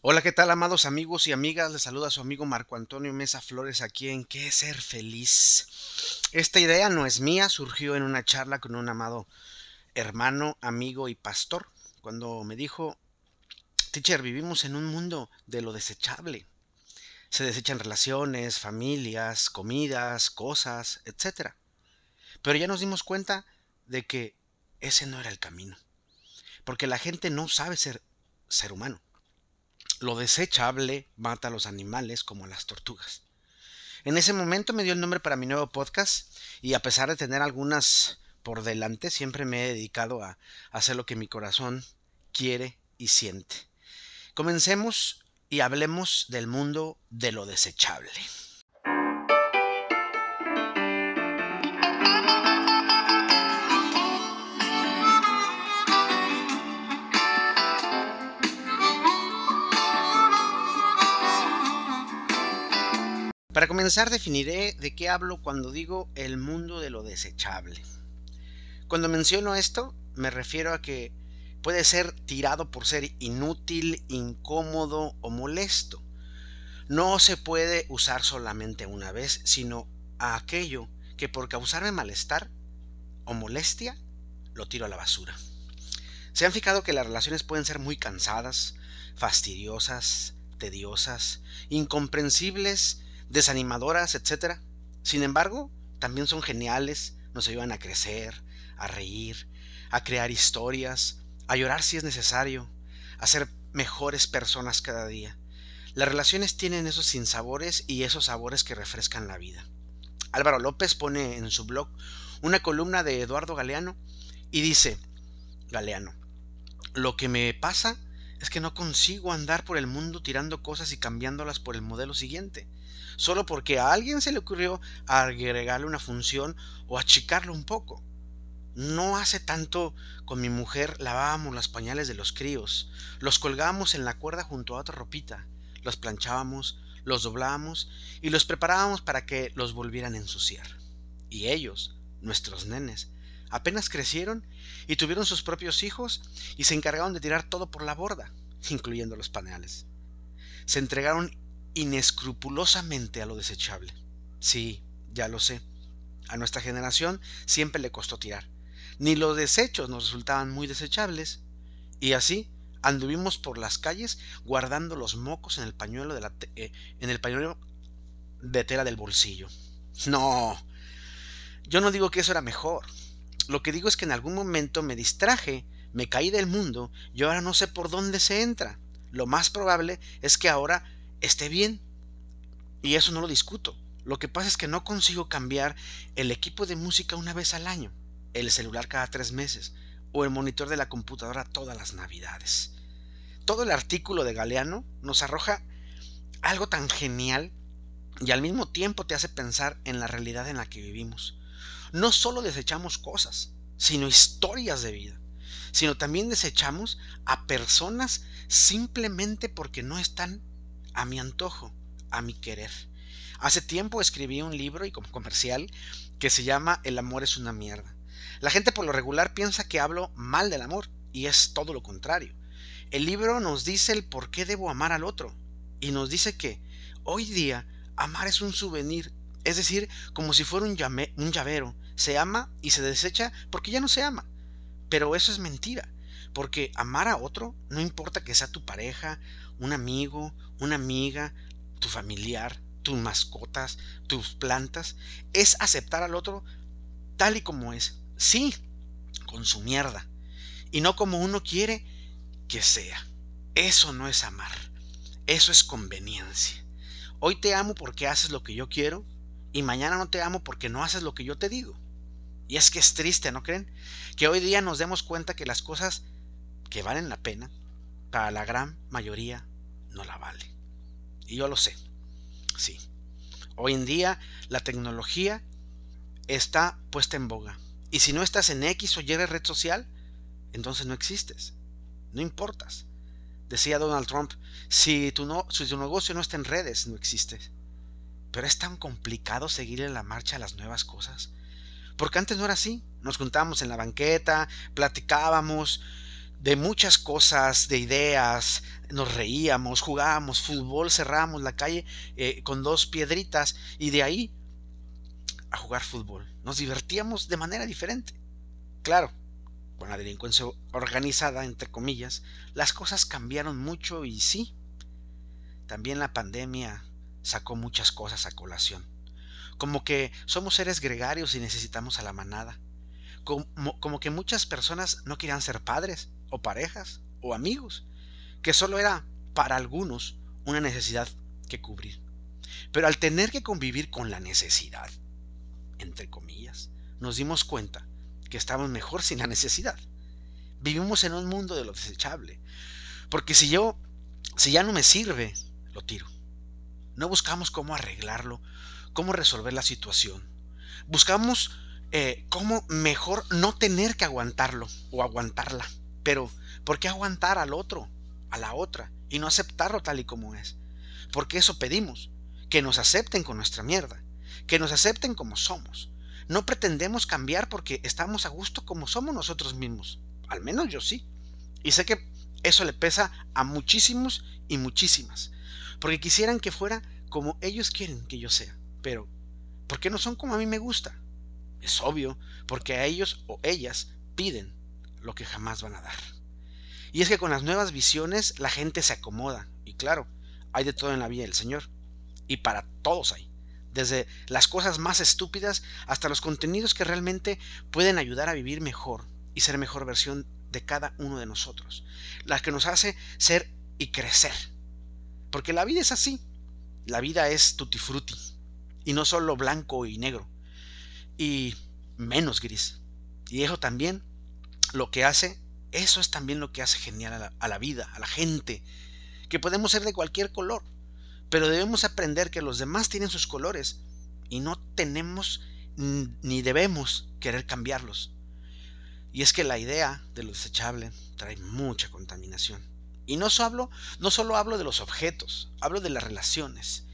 Hola, ¿qué tal, amados amigos y amigas? Les saluda su amigo Marco Antonio Mesa Flores aquí en ¿Qué ser feliz? Esta idea no es mía, surgió en una charla con un amado hermano, amigo y pastor, cuando me dijo, teacher, vivimos en un mundo de lo desechable. Se desechan relaciones, familias, comidas, cosas, etc. Pero ya nos dimos cuenta de que ese no era el camino. Porque la gente no sabe ser ser humano. Lo desechable mata a los animales como a las tortugas. En ese momento me dio el nombre para mi nuevo podcast y a pesar de tener algunas por delante, siempre me he dedicado a hacer lo que mi corazón quiere y siente. Comencemos y hablemos del mundo de lo desechable. Para comenzar definiré de qué hablo cuando digo el mundo de lo desechable. Cuando menciono esto, me refiero a que puede ser tirado por ser inútil, incómodo o molesto. No se puede usar solamente una vez, sino a aquello que por causarme malestar o molestia, lo tiro a la basura. Se han fijado que las relaciones pueden ser muy cansadas, fastidiosas, tediosas, incomprensibles desanimadoras, etc. Sin embargo, también son geniales, nos ayudan a crecer, a reír, a crear historias, a llorar si es necesario, a ser mejores personas cada día. Las relaciones tienen esos sinsabores y esos sabores que refrescan la vida. Álvaro López pone en su blog una columna de Eduardo Galeano y dice, Galeano, lo que me pasa es que no consigo andar por el mundo tirando cosas y cambiándolas por el modelo siguiente solo porque a alguien se le ocurrió agregarle una función o achicarlo un poco. No hace tanto con mi mujer lavábamos los pañales de los críos, los colgábamos en la cuerda junto a otra ropita, los planchábamos, los doblábamos y los preparábamos para que los volvieran a ensuciar. Y ellos, nuestros nenes, apenas crecieron y tuvieron sus propios hijos y se encargaron de tirar todo por la borda, incluyendo los pañales. Se entregaron inescrupulosamente a lo desechable. Sí, ya lo sé. A nuestra generación siempre le costó tirar. Ni los desechos nos resultaban muy desechables. Y así anduvimos por las calles guardando los mocos en el pañuelo de la eh, en el pañuelo de tela del bolsillo. No. Yo no digo que eso era mejor. Lo que digo es que en algún momento me distraje, me caí del mundo y ahora no sé por dónde se entra. Lo más probable es que ahora esté bien. Y eso no lo discuto. Lo que pasa es que no consigo cambiar el equipo de música una vez al año, el celular cada tres meses o el monitor de la computadora todas las navidades. Todo el artículo de Galeano nos arroja algo tan genial y al mismo tiempo te hace pensar en la realidad en la que vivimos. No solo desechamos cosas, sino historias de vida, sino también desechamos a personas simplemente porque no están a mi antojo, a mi querer. Hace tiempo escribí un libro y como comercial que se llama El amor es una mierda. La gente por lo regular piensa que hablo mal del amor y es todo lo contrario. El libro nos dice el por qué debo amar al otro y nos dice que hoy día amar es un souvenir, es decir, como si fuera un, un llavero. Se ama y se desecha porque ya no se ama. Pero eso es mentira, porque amar a otro no importa que sea tu pareja un amigo, una amiga, tu familiar, tus mascotas, tus plantas, es aceptar al otro tal y como es. Sí, con su mierda. Y no como uno quiere que sea. Eso no es amar. Eso es conveniencia. Hoy te amo porque haces lo que yo quiero y mañana no te amo porque no haces lo que yo te digo. Y es que es triste, ¿no creen? Que hoy día nos demos cuenta que las cosas que valen la pena, para la gran mayoría no la vale. Y yo lo sé. Sí. Hoy en día la tecnología está puesta en boga. Y si no estás en X o Y red social, entonces no existes. No importas. Decía Donald Trump, si tu, no, si tu negocio no está en redes, no existes. Pero es tan complicado seguir en la marcha a las nuevas cosas. Porque antes no era así. Nos juntábamos en la banqueta, platicábamos, de muchas cosas, de ideas, nos reíamos, jugábamos fútbol, cerrábamos la calle eh, con dos piedritas y de ahí a jugar fútbol. Nos divertíamos de manera diferente. Claro, con la delincuencia organizada, entre comillas, las cosas cambiaron mucho y sí, también la pandemia sacó muchas cosas a colación. Como que somos seres gregarios y necesitamos a la manada. Como, como que muchas personas no querían ser padres o parejas o amigos, que solo era para algunos una necesidad que cubrir. Pero al tener que convivir con la necesidad, entre comillas, nos dimos cuenta que estábamos mejor sin la necesidad. Vivimos en un mundo de lo desechable. Porque si yo, si ya no me sirve, lo tiro. No buscamos cómo arreglarlo, cómo resolver la situación. Buscamos eh, cómo mejor no tener que aguantarlo o aguantarla. Pero, ¿por qué aguantar al otro, a la otra, y no aceptarlo tal y como es? Porque eso pedimos, que nos acepten con nuestra mierda, que nos acepten como somos. No pretendemos cambiar porque estamos a gusto como somos nosotros mismos. Al menos yo sí. Y sé que eso le pesa a muchísimos y muchísimas. Porque quisieran que fuera como ellos quieren que yo sea. Pero, ¿por qué no son como a mí me gusta? Es obvio, porque a ellos o ellas piden lo que jamás van a dar. Y es que con las nuevas visiones la gente se acomoda. Y claro, hay de todo en la vida del Señor. Y para todos hay. Desde las cosas más estúpidas hasta los contenidos que realmente pueden ayudar a vivir mejor y ser mejor versión de cada uno de nosotros. Las que nos hace ser y crecer. Porque la vida es así. La vida es tutti frutti. Y no solo blanco y negro. Y menos gris. Y eso también lo que hace, eso es también lo que hace genial a la, vida, a la gente. Que podemos ser de cualquier color. Pero debemos aprender que los demás tienen sus colores. Y no tenemos ni debemos querer cambiarlos. Y es que la idea de lo desechable trae mucha contaminación. Y no solo, no solo hablo de los objetos, hablo de las relaciones.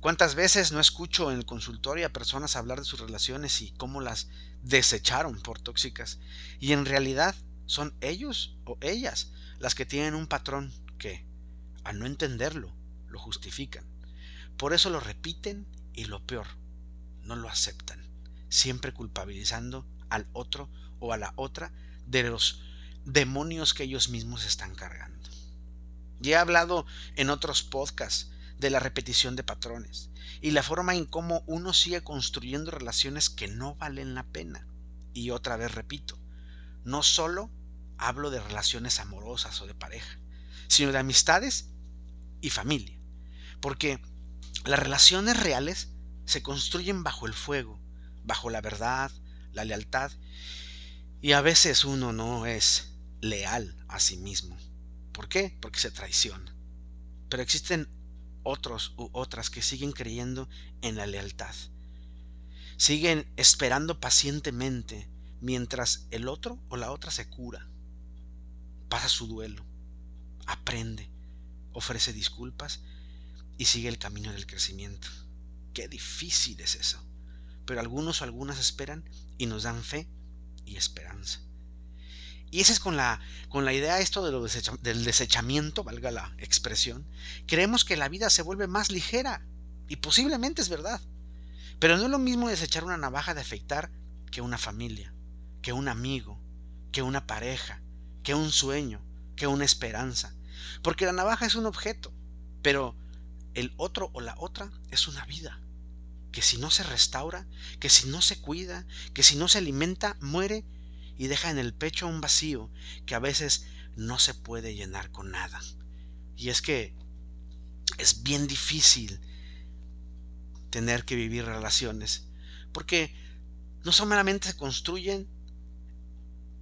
¿Cuántas veces no escucho en el consultorio a personas hablar de sus relaciones y cómo las desecharon por tóxicas? Y en realidad son ellos o ellas las que tienen un patrón que, al no entenderlo, lo justifican. Por eso lo repiten y lo peor, no lo aceptan, siempre culpabilizando al otro o a la otra de los demonios que ellos mismos están cargando. Ya he hablado en otros podcasts de la repetición de patrones y la forma en cómo uno sigue construyendo relaciones que no valen la pena. Y otra vez repito, no solo hablo de relaciones amorosas o de pareja, sino de amistades y familia. Porque las relaciones reales se construyen bajo el fuego, bajo la verdad, la lealtad, y a veces uno no es leal a sí mismo. ¿Por qué? Porque se traiciona. Pero existen otros u otras que siguen creyendo en la lealtad. Siguen esperando pacientemente mientras el otro o la otra se cura. Pasa su duelo, aprende, ofrece disculpas y sigue el camino del crecimiento. Qué difícil es eso. Pero algunos o algunas esperan y nos dan fe y esperanza. Y esa es con la, con la idea esto de lo del desechamiento, valga la expresión, creemos que la vida se vuelve más ligera. Y posiblemente es verdad. Pero no es lo mismo desechar una navaja de afeitar que una familia, que un amigo, que una pareja, que un sueño, que una esperanza. Porque la navaja es un objeto, pero el otro o la otra es una vida. Que si no se restaura, que si no se cuida, que si no se alimenta, muere y deja en el pecho un vacío que a veces no se puede llenar con nada. Y es que es bien difícil tener que vivir relaciones, porque no solamente se construyen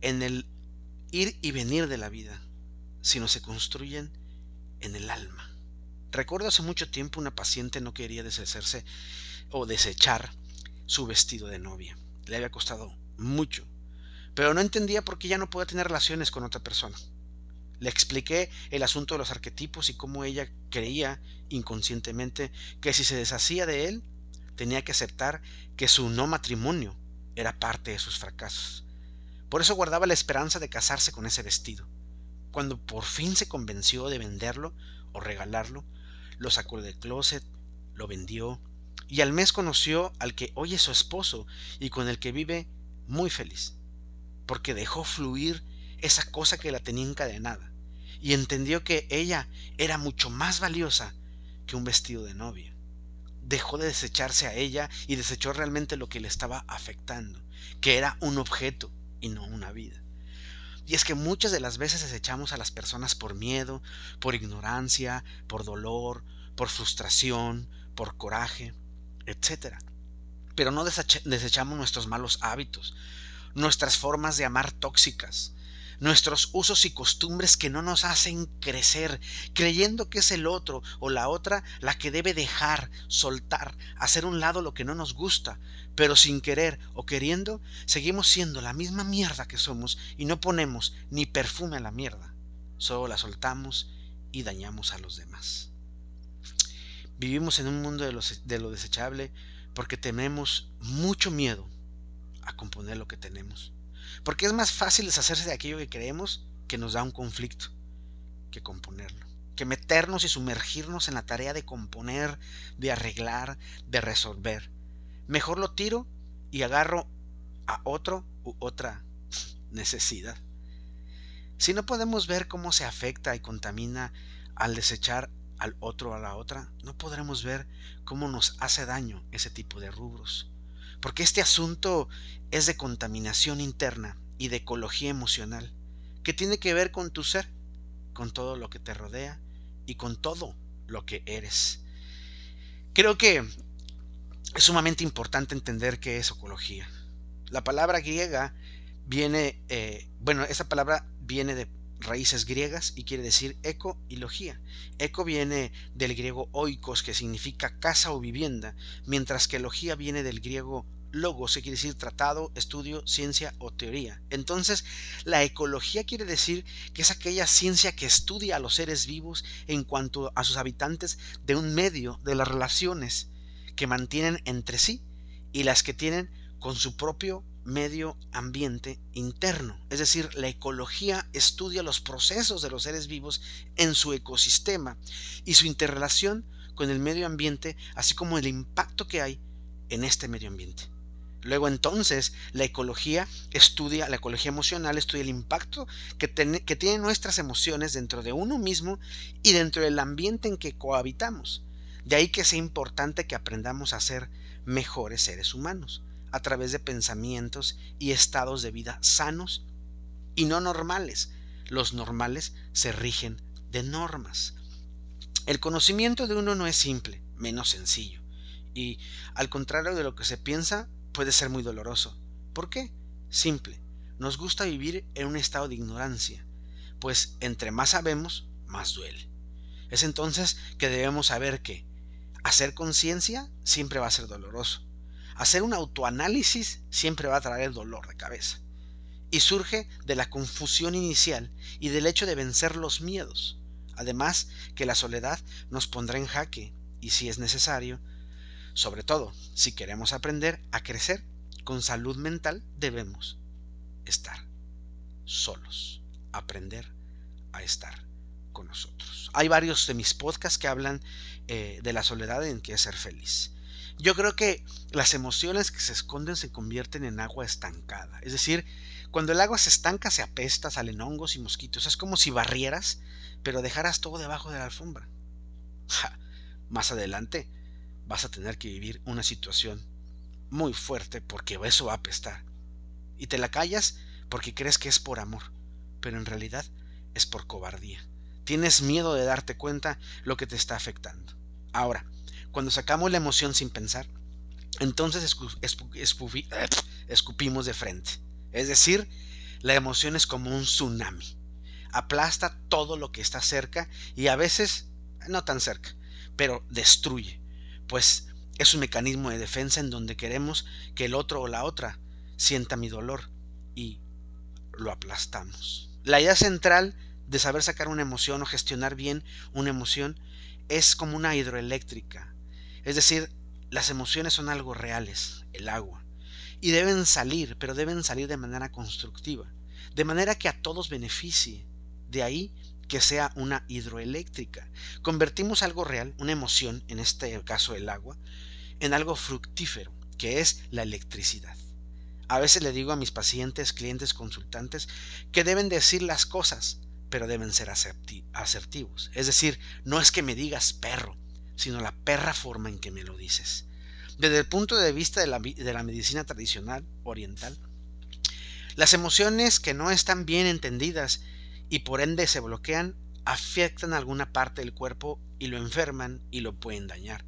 en el ir y venir de la vida, sino se construyen en el alma. Recuerdo hace mucho tiempo una paciente no quería deshacerse o desechar su vestido de novia. Le había costado mucho pero no entendía por qué ya no podía tener relaciones con otra persona. Le expliqué el asunto de los arquetipos y cómo ella creía inconscientemente que si se deshacía de él, tenía que aceptar que su no matrimonio era parte de sus fracasos. Por eso guardaba la esperanza de casarse con ese vestido, Cuando por fin se convenció de venderlo o regalarlo, lo sacó del closet, lo vendió y al mes conoció al que hoy es su esposo y con el que vive muy feliz, porque dejó fluir esa cosa que la tenía encadenada y entendió que ella era mucho más valiosa que un vestido de novia. Dejó de desecharse a ella y desechó realmente lo que le estaba afectando, que era un objeto y no una vida. Y es que muchas de las veces desechamos a las personas por miedo, por ignorancia, por dolor, por frustración, por coraje, etc. Pero no desechamos nuestros malos hábitos, nuestras formas de amar tóxicas, nuestros usos y costumbres que no nos hacen crecer, creyendo que es el otro o la otra la que debe dejar, soltar, hacer un lado lo que no nos gusta, pero sin querer o queriendo, seguimos siendo la misma mierda que somos y no ponemos ni perfume a la mierda, solo la soltamos y dañamos a los demás. Vivimos en un mundo de lo, de lo desechable porque tenemos mucho miedo a componer lo que tenemos. Porque es más fácil deshacerse de aquello que creemos que nos da un conflicto que componerlo. Que meternos y sumergirnos en la tarea de componer, de arreglar, de resolver. Mejor lo tiro y agarro a otro u otra necesidad. Si no podemos ver cómo se afecta y contamina al desechar al otro a la otra, no podremos ver cómo nos hace daño ese tipo de rubros. Porque este asunto es de contaminación interna y de ecología emocional, que tiene que ver con tu ser, con todo lo que te rodea y con todo lo que eres. Creo que es sumamente importante entender qué es ecología. La palabra griega viene, eh, bueno, esa palabra viene de raíces griegas y quiere decir eco y logía. Eco viene del griego oikos, que significa casa o vivienda, mientras que logía viene del griego logos, que quiere decir tratado, estudio, ciencia o teoría. Entonces, la ecología quiere decir que es aquella ciencia que estudia a los seres vivos en cuanto a sus habitantes de un medio, de las relaciones que mantienen entre sí y las que tienen con su propio medio ambiente interno. Es decir, la ecología estudia los procesos de los seres vivos en su ecosistema y su interrelación con el medio ambiente, así como el impacto que hay en este medio ambiente. Luego entonces la ecología estudia, la ecología emocional estudia el impacto que, que tienen nuestras emociones dentro de uno mismo y dentro del ambiente en que cohabitamos. De ahí que sea importante que aprendamos a ser mejores seres humanos a través de pensamientos y estados de vida sanos y no normales. Los normales se rigen de normas. El conocimiento de uno no es simple, menos sencillo. Y al contrario de lo que se piensa, puede ser muy doloroso. ¿Por qué? Simple. Nos gusta vivir en un estado de ignorancia, pues entre más sabemos, más duele. Es entonces que debemos saber que hacer conciencia siempre va a ser doloroso Hacer un autoanálisis siempre va a traer dolor de cabeza. Y surge de la confusión inicial y del hecho de vencer los miedos. Además que la soledad nos pondrá en jaque y si es necesario, sobre todo si queremos aprender a crecer con salud mental, debemos estar solos, aprender a estar con nosotros. Hay varios de mis podcasts que hablan eh, de la soledad en que es ser feliz. Yo creo que las emociones que se esconden se convierten en agua estancada. Es decir, cuando el agua se estanca se apesta, salen hongos y mosquitos. Es como si barrieras, pero dejaras todo debajo de la alfombra. más adelante vas a tener que vivir una situación muy fuerte porque eso va a apestar. Y te la callas porque crees que es por amor, pero en realidad es por cobardía. Tienes miedo de darte cuenta lo que te está afectando. Ahora, cuando sacamos la emoción sin pensar, entonces escupimos de frente. Es decir, la emoción es como un tsunami. Aplasta todo lo que está cerca y a veces no tan cerca, pero destruye. Pues es un mecanismo de defensa en donde queremos que el otro o la otra sienta mi dolor y lo aplastamos. La idea central de saber sacar una emoción o gestionar bien una emoción es como una hidroeléctrica. Es decir, las emociones son algo reales, el agua, y deben salir, pero deben salir de manera constructiva, de manera que a todos beneficie, De ahí que sea una hidroeléctrica. Convertimos algo real, una emoción, en este caso el agua, en algo fructífero, que es la electricidad. A veces le digo a mis pacientes, clientes, consultantes, que deben decir las cosas, pero deben ser asertivos. Es decir, no es que me digas perro, sino la perra forma en que me lo dices. Desde el punto de vista de la, de la medicina tradicional oriental, las emociones que no están bien entendidas y por ende se bloquean afectan alguna parte del cuerpo y lo enferman y lo pueden dañar.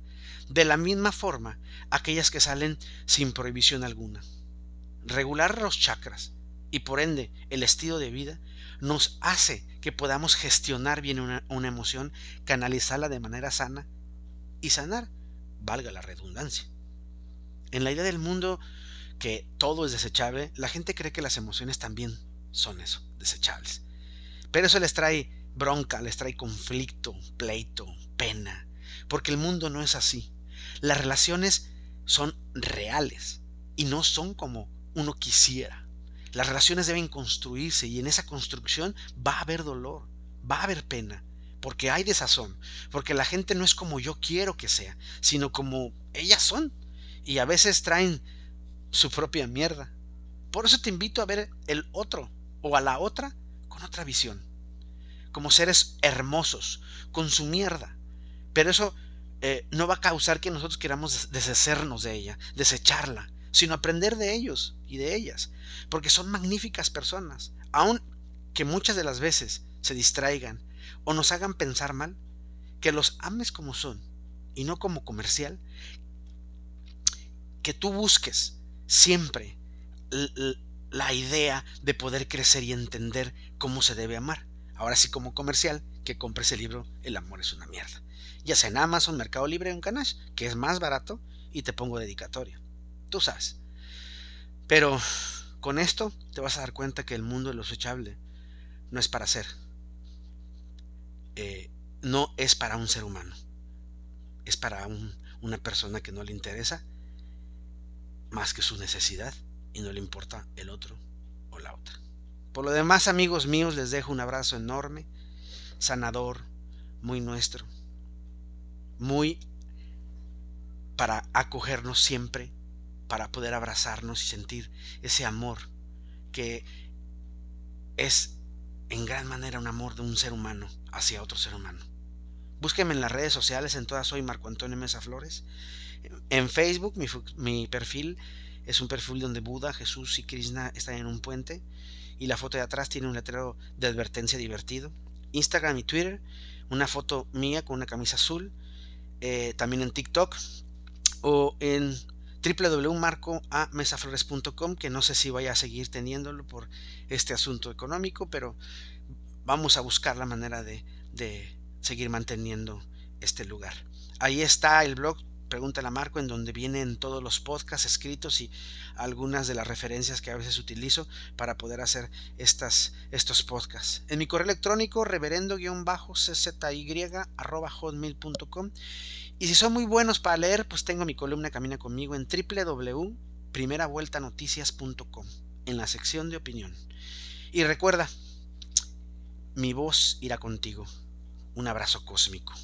De la misma forma, aquellas que salen sin prohibición alguna. Regular los chakras y por ende el estilo de vida nos hace que podamos gestionar bien una, emoción, canalizarla de manera sana y sanar, valga la redundancia. En la idea del mundo que todo es desechable, la gente cree que las emociones también son eso, desechables. Pero eso les trae bronca, les trae conflicto, pleito, pena, porque el mundo no es así. Las relaciones son reales y no son como uno quisiera. Las relaciones deben construirse y en esa construcción va a haber dolor, va a haber pena, porque hay desazón, porque la gente no es como yo quiero que sea, sino como ellas son. Y a veces traen su propia mierda. Por eso te invito a ver el otro o a la otra con otra visión. Como seres hermosos, con su mierda. Pero eso eh, no va a causar que nosotros queramos deshacernos de ella, desecharla sino aprender de ellos y de ellas, porque son magníficas personas, aun que muchas de las veces se distraigan o nos hagan pensar mal, que los ames como son y no como comercial, que tú busques siempre la idea de poder crecer y entender cómo se debe amar. Ahora sí como comercial, que compres el libro El amor es una mierda. Ya sea en Amazon, Mercado Libre o en Canash, que es más barato y te pongo dedicatoria tú sabes. Pero con esto te vas a dar cuenta que el mundo de lo desechable no es para ser. Eh, no es para un ser humano. Es para una persona que no le interesa más que su necesidad y no le importa el otro o la otra. Por lo demás, amigos míos, les dejo un abrazo enorme, sanador, muy nuestro, muy para acogernos siempre para poder abrazarnos y sentir ese amor que es en gran manera un amor de un ser humano hacia otro ser humano. Búsquenme en las redes sociales, en todas soy Marco Antonio Mesa Flores. En Facebook mi, perfil es un perfil donde Buda, Jesús y Krishna están en un puente y la foto de atrás tiene un letrero de advertencia divertido. Instagram y Twitter, una foto mía con una camisa azul. Eh, también en TikTok o en www.marcoamesaflores.com, que no sé si vaya a seguir teniéndolo por este asunto económico, pero vamos a buscar la manera de, de seguir manteniendo este lugar. Ahí está el blog Pregúntale a Marco, en donde vienen todos los podcasts escritos y algunas de las referencias que a veces utilizo para poder hacer estas, estos podcasts. En mi correo electrónico, reverendo-czy.hotmail.com y si son muy buenos para leer, pues tengo mi columna Camina conmigo en www.primeravueltanoticias.com en la sección de opinión. Y recuerda, mi voz irá contigo. Un abrazo cósmico.